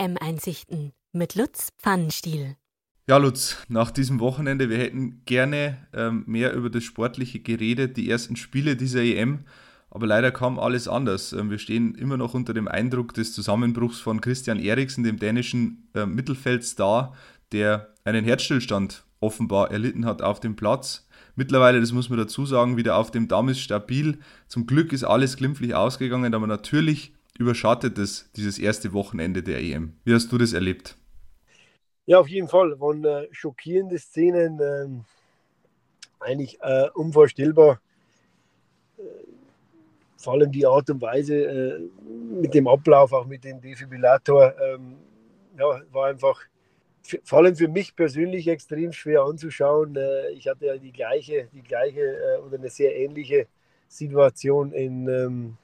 EM-Einsichten mit Lutz Pfannenstiel. Ja, Lutz, nach diesem Wochenende, wir hätten gerne ähm, mehr über das Sportliche geredet, die ersten Spiele dieser EM, aber leider kam alles anders. Ähm, wir stehen immer noch unter dem Eindruck des Zusammenbruchs von Christian Eriksen, dem dänischen äh, Mittelfeldstar, der einen Herzstillstand offenbar erlitten hat auf dem Platz. Mittlerweile, das muss man dazu sagen, wieder auf dem Damm ist stabil. Zum Glück ist alles glimpflich ausgegangen, aber natürlich überschattet es dieses erste Wochenende der EM. Wie hast du das erlebt? Ja, auf jeden Fall. Waren äh, schockierende Szenen, äh, eigentlich äh, unvorstellbar. Äh, vor allem die Art und Weise äh, mit dem Ablauf, auch mit dem Defibrillator, ähm, ja, war einfach vor allem für mich persönlich extrem schwer anzuschauen. Äh, ich hatte ja die gleiche, die gleiche äh, oder eine sehr ähnliche Situation in, ähm,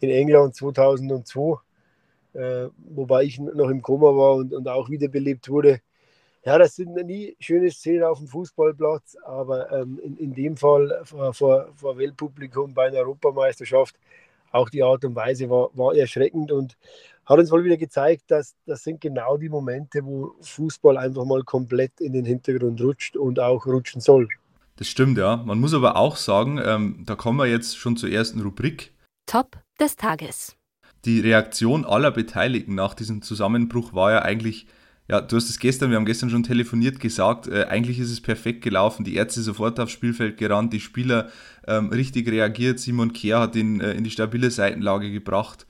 in England 2002, äh, wobei ich noch im Koma war und, und auch wiederbelebt wurde. Ja, das sind nie schöne Szenen auf dem Fußballplatz, aber ähm, in, in dem Fall vor, vor, vor Weltpublikum bei einer Europameisterschaft auch die Art und Weise war, war erschreckend und hat uns mal wieder gezeigt, dass das sind genau die Momente, wo Fußball einfach mal komplett in den Hintergrund rutscht und auch rutschen soll. Das stimmt, ja. Man muss aber auch sagen, ähm, da kommen wir jetzt schon zur ersten Rubrik. Top des Tages. Die Reaktion aller Beteiligten nach diesem Zusammenbruch war ja eigentlich, ja, du hast es gestern, wir haben gestern schon telefoniert gesagt, äh, eigentlich ist es perfekt gelaufen. Die Ärzte sofort aufs Spielfeld gerannt, die Spieler ähm, richtig reagiert. Simon Kehr hat ihn äh, in die stabile Seitenlage gebracht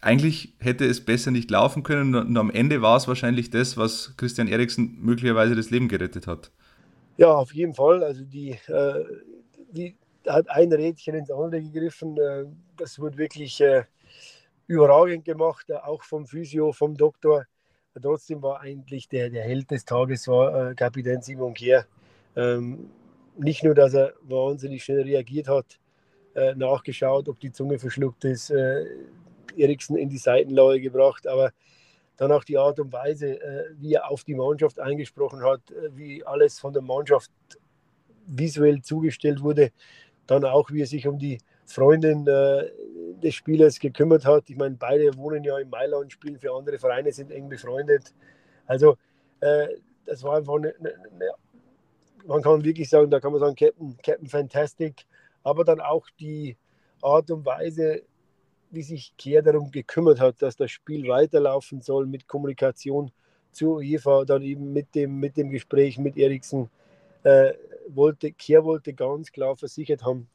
eigentlich hätte es besser nicht laufen können und am Ende war es wahrscheinlich das, was Christian Eriksen möglicherweise das Leben gerettet hat. Ja, auf jeden Fall. Also die, äh, die hat ein Rädchen ins andere gegriffen. Äh, das wurde wirklich äh, überragend gemacht, äh, auch vom Physio, vom Doktor. Trotzdem war eigentlich der, der Held des Tages war äh, Kapitän Simon Kehr. Ähm, nicht nur, dass er wahnsinnig schnell reagiert hat, äh, nachgeschaut, ob die Zunge verschluckt ist, Eriksen in die Seitenlage gebracht, aber dann auch die Art und Weise, äh, wie er auf die Mannschaft eingesprochen hat, äh, wie alles von der Mannschaft visuell zugestellt wurde, dann auch, wie er sich um die Freundin äh, des Spielers gekümmert hat. Ich meine, beide wohnen ja in Mailand, spielen für andere Vereine, sind eng befreundet. Also, das war einfach eine, eine, eine, man kann wirklich sagen, da kann man sagen, Captain, Captain Fantastic, aber dann auch die Art und Weise, wie sich Kehr darum gekümmert hat, dass das Spiel weiterlaufen soll mit Kommunikation zu UEFA, dann eben mit dem, mit dem Gespräch mit Eriksen. Äh, wollte, Kehr wollte ganz klar versichert haben,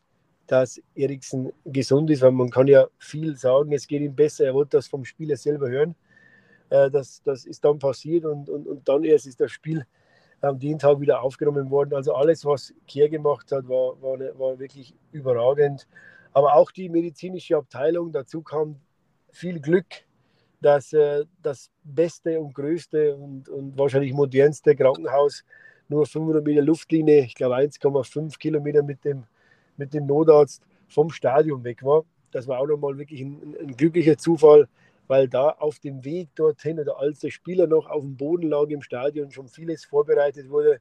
dass Eriksen gesund ist, weil man kann ja viel sagen, es geht ihm besser, er wollte das vom Spieler selber hören. Äh, das, das ist dann passiert und, und, und dann erst ist das Spiel am den Tag wieder aufgenommen worden. Also alles, was Kehr gemacht hat, war, war, war wirklich überragend aber auch die medizinische Abteilung. Dazu kam viel Glück, dass äh, das beste und größte und, und wahrscheinlich modernste Krankenhaus nur 500 Meter Luftlinie, ich glaube 1,5 Kilometer mit dem, mit dem Notarzt vom Stadion weg war. Das war auch nochmal wirklich ein, ein, glücklicher Zufall, weil da auf dem Weg dorthin oder als der Spieler noch auf dem Boden lag im Stadion schon vieles vorbereitet wurde.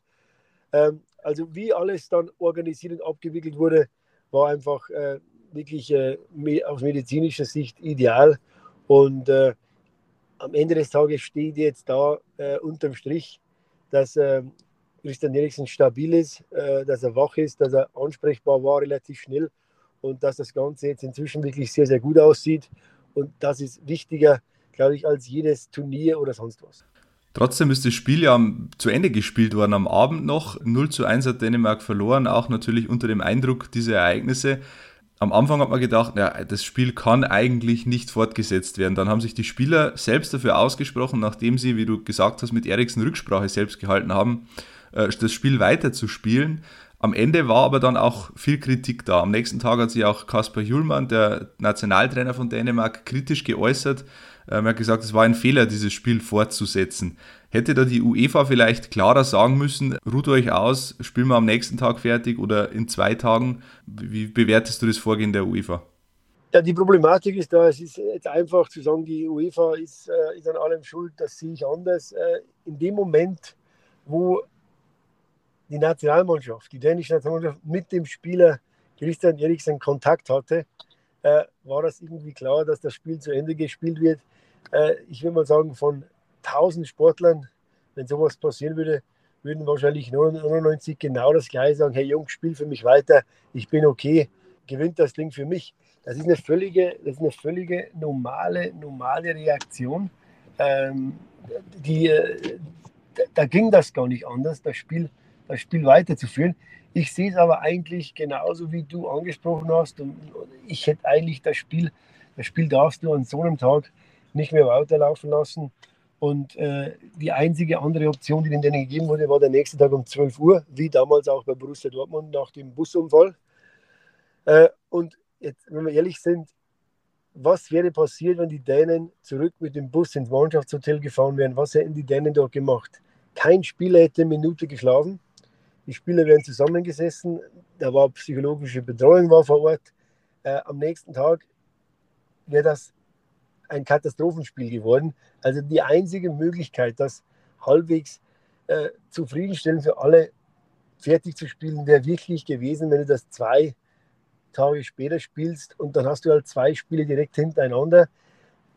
Ähm, also wie alles dann organisiert und abgewickelt wurde, war einfach äh, wirklich äh, aus medizinischer Sicht ideal. Und äh, am Ende des Tages steht jetzt da äh, unterm Strich, dass äh, Christian Eriksen stabil ist, äh, dass er wach ist, dass er ansprechbar war relativ schnell und dass das Ganze jetzt inzwischen wirklich sehr, sehr gut aussieht. Und das ist wichtiger, glaube ich, als jedes Turnier oder sonst was. Trotzdem ist das Spiel ja zu Ende gespielt worden am Abend noch. 0 zu 1 hat Dänemark verloren, auch natürlich unter dem Eindruck dieser Ereignisse am Anfang hat man gedacht, ja, das Spiel kann eigentlich nicht fortgesetzt werden. Dann haben sich die Spieler selbst dafür ausgesprochen, nachdem sie, wie du gesagt hast, mit Eriksen Rücksprache selbst gehalten haben, das Spiel weiterzuspielen. Am Ende war aber dann auch viel Kritik da. Am nächsten Tag hat sich auch Kaspar Julmann, der Nationaltrainer von Dänemark, kritisch geäußert. Ähm, er hat gesagt, es war ein Fehler, dieses Spiel fortzusetzen. Hätte da die UEFA vielleicht klarer sagen müssen, ruht euch aus, spielen wir am nächsten Tag fertig oder in zwei Tagen? Wie bewertest du das Vorgehen der UEFA? Ja, die Problematik ist da, es ist jetzt einfach zu sagen, die UEFA ist, äh, ist an allem schuld, das sehe ich anders. Äh, in dem Moment, wo die Nationalmannschaft, die dänische Nationalmannschaft mit dem Spieler Christian Eriksen Kontakt hatte, äh, war das irgendwie klar, dass das Spiel zu Ende gespielt wird. Äh, ich will mal sagen, von tausend Sportlern, wenn sowas passieren würde, würden wahrscheinlich 99 genau das gleiche sagen, hey Jungs, spiel für mich weiter, ich bin okay, gewinnt das Ding für mich. Das ist eine völlige, das ist eine völlige normale, normale Reaktion. Ähm, die, äh, da ging das gar nicht anders, das Spiel, das Spiel weiterzuführen. Ich sehe es aber eigentlich genauso, wie du angesprochen hast. Und ich hätte eigentlich das Spiel, das Spiel darfst du an so einem Tag nicht mehr weiterlaufen lassen. Und äh, die einzige andere Option, die denen gegeben wurde, war der nächste Tag um 12 Uhr, wie damals auch bei Borussia Dortmund nach dem Busunfall. Äh, und jetzt, wenn wir ehrlich sind, was wäre passiert, wenn die Dänen zurück mit dem Bus ins Mannschaftshotel gefahren wären? Was hätten die Dänen dort gemacht? Kein Spieler hätte eine Minute geschlafen. Die Spieler wären zusammengesessen. Da war psychologische Betreuung war vor Ort. Äh, am nächsten Tag wäre das ein Katastrophenspiel geworden. Also die einzige Möglichkeit, das halbwegs äh, zufriedenstellend für alle fertig zu spielen, wäre wirklich gewesen, wenn du das zwei Tage später spielst und dann hast du halt zwei Spiele direkt hintereinander.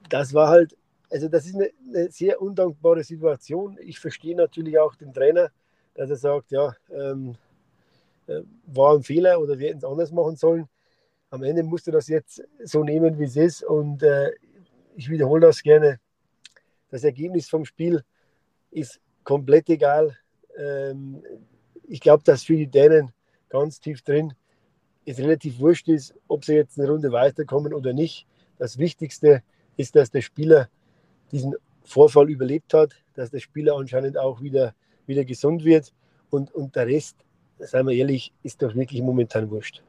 Das war halt, also das ist eine, eine sehr undankbare Situation. Ich verstehe natürlich auch den Trainer, dass er sagt, ja, ähm, äh, war ein Fehler oder wir hätten es anders machen sollen. Am Ende musst du das jetzt so nehmen, wie es ist. Und äh, ich wiederhole das gerne. Das Ergebnis vom Spiel ist komplett egal. Ähm, ich glaube, dass für die Dänen ganz tief drin es relativ wurscht ist, ob sie jetzt eine Runde weiterkommen oder nicht. Das Wichtigste ist, dass der Spieler diesen Vorfall überlebt hat, dass der Spieler anscheinend auch wieder, wieder gesund wird und, und der Rest, seien wir ehrlich, ist doch wirklich momentan wurscht.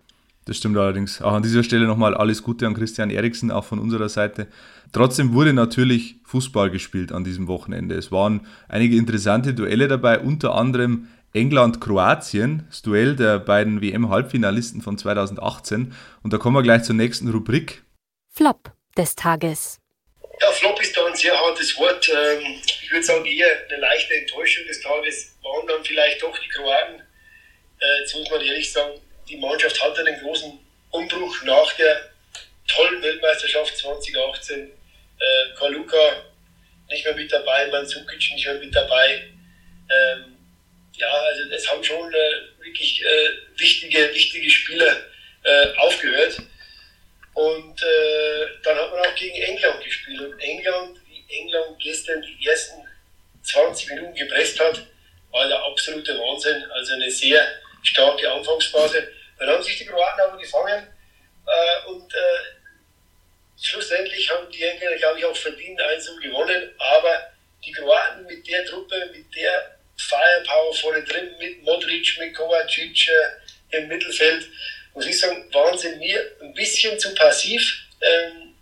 Das stimmt allerdings. Auch an dieser Stelle nochmal alles Gute an Christian Eriksen, auch von unserer Seite. Trotzdem wurde natürlich Fußball gespielt an diesem Wochenende. Es waren einige interessante Duelle dabei, unter anderem England-Kroatien, das Duell der beiden WM-Halbfinalisten von 2018. Und da kommen wir gleich zur nächsten Rubrik. Flop des Tages. Ja, Flop ist da ein sehr hartes Wort. Ich würde sagen, eher eine leichte Enttäuschung des Tages waren dann vielleicht doch die Kroaten. Äh, jetzt muss man ehrlich sagen, die Mannschaft hatte einen großen Umbruch nach der tollen Weltmeisterschaft 2018. Äh, Kaluka nicht mehr mit dabei, Mandzukic nicht mehr mit dabei. Ähm, ja, also es haben schon äh, wirklich äh, wichtige, wichtige Spieler aufgehört. Und dann hat man auch gegen England gespielt. Und England, wie England gestern die ersten 20 Minuten gepresst hat, war der absolute Wahnsinn. Also eine sehr starke Anfangsphase. Dann haben sich die Kroaten aber gefangen äh, und äh, schlussendlich haben die Engländer, glaube ich, auch verdient 1 gewonnen. Aber die Kroaten mit der Truppe, mit der Firepower vorne drin mit Modric, mit Kovacic äh, im Mittelfeld. Muss ich sagen, waren sie mir ein bisschen zu passiv. Ähm,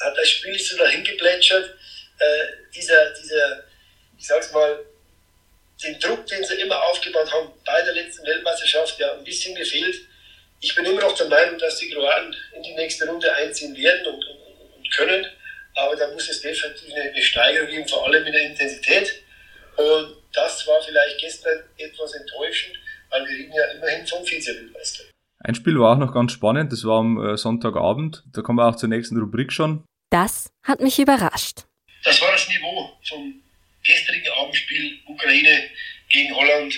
hat das Spiel so dahin geplätschert. Äh, dieser, dieser, ich sag's mal, den Druck, den sie immer aufgebaut haben, bei der letzten Weltmeisterschaft, ja, ein bisschen gefehlt. Ich bin immer noch der Meinung, dass die Kroaten in die nächste Runde einziehen werden und, und, und können. Aber da muss es definitiv eine, eine Steigerung geben, vor allem in der Intensität. Und das war vielleicht gestern etwas enttäuschend, weil wir reden ja immerhin vom Vizeweltmeister. Ein Spiel war auch noch ganz spannend, das war am äh, Sonntagabend. Da kommen wir auch zur nächsten Rubrik schon. Das hat mich überrascht. Das war das Niveau vom gestrigen Abendspiel Ukraine gegen Holland.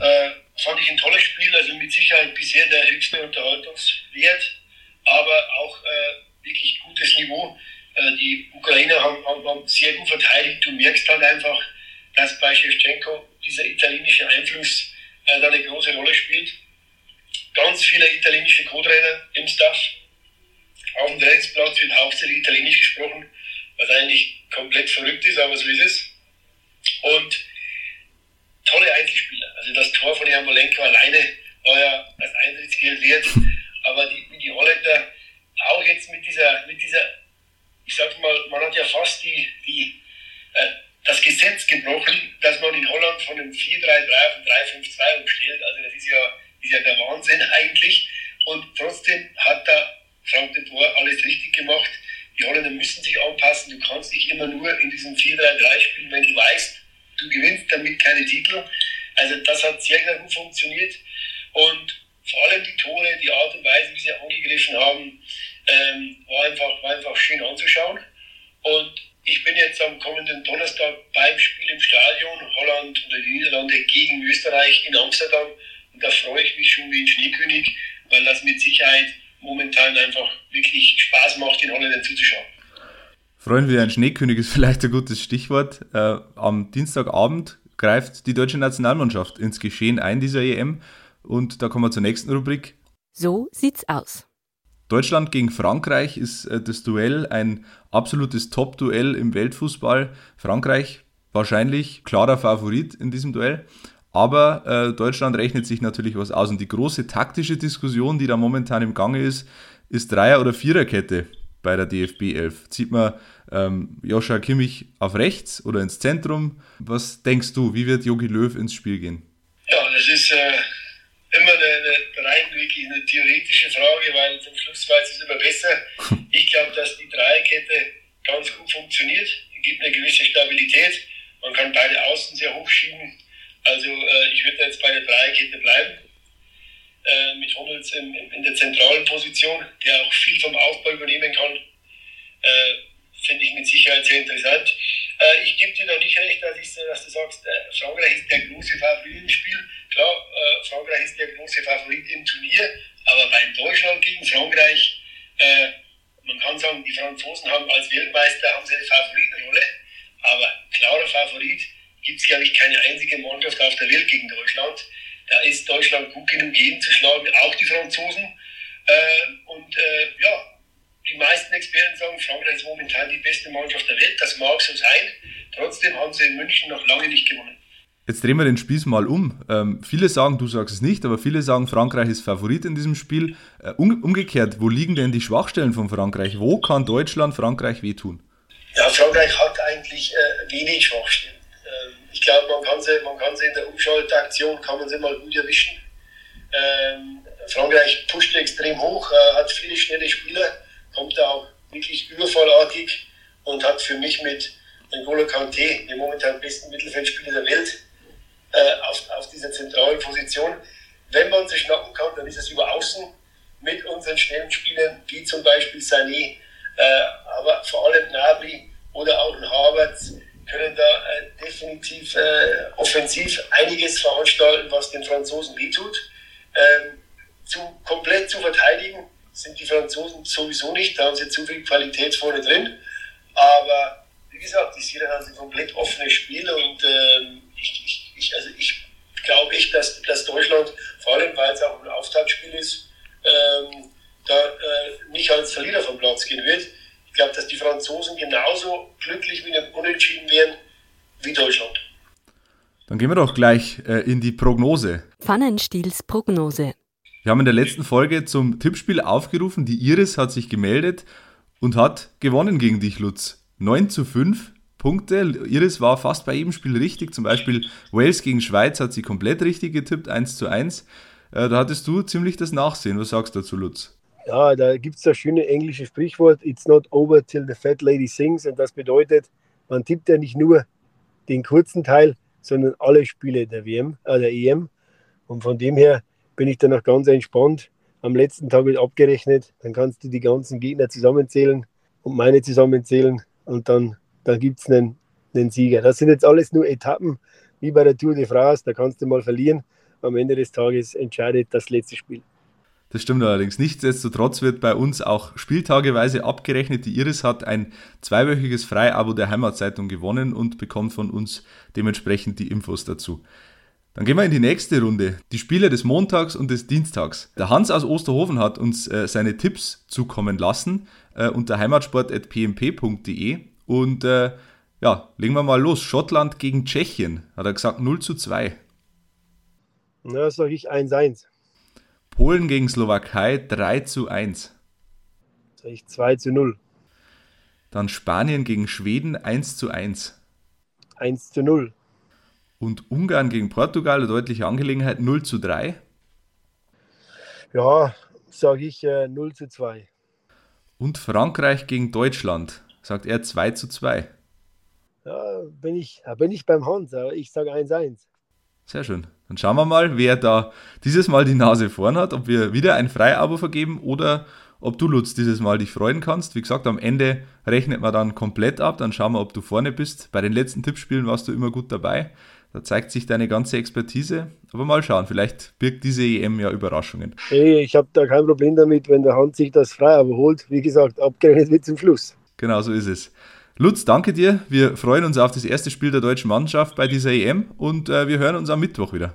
Äh, fand ich ein tolles Spiel, also mit Sicherheit bisher der höchste Unterhaltungswert, aber auch äh, wirklich gutes Niveau. Äh, die Ukrainer haben, haben, haben, sehr gut verteidigt. Du merkst halt einfach, dass bei Shevchenko dieser italienische Einfluss äh, da eine große Rolle spielt. Ganz viele italienische Co-Trainer im Staff. Auf dem Trainingsplatz wird hauptsächlich Italienisch gesprochen, was eigentlich komplett verrückt ist, aber so ist es. Und tolle Einzelspieler. Also das Tor von Jan Molenko alleine war ja das Eintrittsgeld wert. Aber die, die Holländer auch jetzt mit dieser, mit dieser, ich sag mal, man hat ja fast die, die äh, das Gesetz gebrochen, dass man in Holland von einem 4-3-3 auf ein 3-5-2 umstellt. Also das ist ja, ist ja der Wahnsinn eigentlich. Und trotzdem hat da Frank de Boer alles richtig gemacht. Anpassen. Du kannst nicht immer nur in diesem 4-3-3 spielen, wenn du weißt, du gewinnst damit keine Titel. Also das hat sehr, sehr gut funktioniert. Und vor allem die Tore, die Art und Weise, wie sie angegriffen haben, ähm, war, einfach, war einfach schön anzuschauen. Und Ich bin jetzt am kommenden Donnerstag beim Spiel im Stadion Holland oder die Niederlande gegen Österreich in Amsterdam. Und da freue ich mich schon wie ein Schneekönig, weil das mit Sicherheit momentan einfach wirklich Spaß macht, den Holländern zuzuschauen. Freuen wir ein Schneekönig ist vielleicht ein gutes Stichwort. Äh, am Dienstagabend greift die deutsche Nationalmannschaft ins Geschehen ein dieser EM. Und da kommen wir zur nächsten Rubrik. So sieht's aus. Deutschland gegen Frankreich ist äh, das Duell ein absolutes Top-Duell im Weltfußball. Frankreich wahrscheinlich klarer Favorit in diesem Duell. Aber äh, Deutschland rechnet sich natürlich was aus. Und die große taktische Diskussion, die da momentan im Gange ist, ist Dreier- oder Viererkette bei der DFB 11. Zieht man ähm, Joshua Kimmich auf rechts oder ins Zentrum? Was denkst du, wie wird Jogi Löw ins Spiel gehen? Ja, das ist äh, immer eine, eine, rein wirklich eine theoretische Frage, weil zum Schluss weiß es immer besser. Ich glaube, dass die Dreierkette ganz gut funktioniert. Es gibt eine gewisse Stabilität. Man kann beide Außen sehr hoch schieben. Also äh, ich würde jetzt bei der Dreierkette bleiben. Äh, mit Hummels in, in, der zentralen Position, vom Aufbau übernehmen kann. Äh, Finde ich mit Sicherheit sehr interessant. Äh, ich gebe dir da nicht recht, dass, ich, dass du sagst, äh, Frankreich ist der große Favorit im Spiel. Klar, äh, Frankreich ist der große Favorit im Turnier, aber beim Deutschland gegen Frankreich, man kann sagen, die Franzosen haben als Weltmeister haben sie eine Favoritenrolle, aber klarer Favorit gibt es, glaube ich, keine einzige Mannschaft auf der Welt gegen Deutschland. Da ist Deutschland gut genug gegenzuschlagen, auch die Franzosen. Äh, äh, ja, die meisten Experten sagen, Momentan die beste Mannschaft der Welt. Das mag so sein. Trotzdem haben sie in München noch lange nicht gewonnen. Jetzt drehen wir den Spieß mal um. Ähm, viele sagen, du sagst es nicht, aber viele sagen, Frankreich ist Favorit in diesem Spiel. Äh, um, umgekehrt, wo liegen denn die Schwachstellen von Frankreich? Wo kann Deutschland Frankreich wehtun? Ja, Frankreich hat eigentlich äh, wenig Schwachstellen. Ähm, ich glaube, man, kann sie, man kann sie in der Umschaltaktion kann man sie mal gut erwischen. Ähm, Frankreich pusht extrem hoch, äh, hat viele schnelle Spieler, kommt da auch wirklich überfallartig und hat für mich mit N'Golo Kanté, dem momentan besten Mittelfeldspieler der Welt, äh, auf, auf dieser zentralen Position. Wenn man sie schnappen kann, dann ist es über Außen mit unseren schnellen Spielern, wie zum Beispiel Sané, äh, aber vor allem Nabri oder auch ein Havertz, können da äh, definitiv äh, offensiv einiges veranstalten, was den Franzosen wehtut. Ähm, zu, komplett zu verteidigen sind die Franzosen sowieso nicht, da haben sie zu viel Qualität vorne drin. Aber wie gesagt, die Sierra haben ein komplett offenes Spiel und ähm, ich, ich, ich, also ich glaube echt, dass, dass Deutschland, vor allem weil es auch ein Auftaktspiel ist, ähm, da äh, nicht als Verlierer vom Platz gehen wird. Ich glaube, dass die Franzosen genauso glücklich mit einem Unentschieden wären wie Deutschland. Dann gehen wir doch gleich äh, in die Prognose. Pfannenstiels Prognose. Wir haben in der letzten Folge zum Tippspiel aufgerufen. Die Iris hat sich gemeldet und hat gewonnen gegen dich, Lutz. 9 zu 5 Punkte. Iris war fast bei jedem Spiel richtig. Zum Beispiel Wales gegen Schweiz hat sie komplett richtig getippt, 1 zu 1. Äh, da hattest du ziemlich das Nachsehen. Was sagst du dazu, Lutz? Ja, da gibt es das schöne englische Sprichwort, it's not over till the fat lady sings. Und das bedeutet, man tippt ja nicht nur den kurzen Teil, sondern alle Spiele der WM, äh, der EM. Und von dem her bin ich dann noch ganz entspannt. Am letzten Tag wird abgerechnet, dann kannst du die ganzen Gegner zusammenzählen und meine zusammenzählen und dann, dann gibt es einen, einen Sieger. Das sind jetzt alles nur Etappen, wie bei der Tour de France, da kannst du mal verlieren. Am Ende des Tages entscheidet das letzte Spiel. Das stimmt allerdings. Nichtsdestotrotz wird bei uns auch spieltageweise abgerechnet. Die Iris hat ein zweiwöchiges Freiabo der Heimatzeitung gewonnen und bekommt von uns dementsprechend die Infos dazu. Dann gehen wir in die nächste Runde. Die Spiele des Montags und des Dienstags. Der Hans aus Osterhofen hat uns äh, seine Tipps zukommen lassen äh, unter heimatsport.pmp.de und äh, ja, legen wir mal los. Schottland gegen Tschechien. Hat er gesagt 0 zu 2. Na, sage ich 1-1. Polen gegen Slowakei 3 zu 1. Sag ich 2 zu 0. Dann Spanien gegen Schweden 1 zu 1. 1 zu 0. Und Ungarn gegen Portugal, eine deutliche Angelegenheit, 0 zu 3. Ja, sage ich äh, 0 zu 2. Und Frankreich gegen Deutschland, sagt er 2 zu 2. Ja, bin ich, bin ich beim Hans, aber ich sage 1-1. Sehr schön. Dann schauen wir mal, wer da dieses Mal die Nase vorn hat, ob wir wieder ein Freiabo vergeben oder ob du, Lutz, dieses Mal dich freuen kannst. Wie gesagt, am Ende rechnet man dann komplett ab, dann schauen wir, ob du vorne bist. Bei den letzten Tippspielen warst du immer gut dabei. Da zeigt sich deine ganze Expertise. Aber mal schauen, vielleicht birgt diese EM ja Überraschungen. Hey, ich habe da kein Problem damit, wenn der Hand sich das frei überholt. Wie gesagt, abgerechnet wird zum Schluss. Genau so ist es. Lutz, danke dir. Wir freuen uns auf das erste Spiel der deutschen Mannschaft bei dieser EM und äh, wir hören uns am Mittwoch wieder.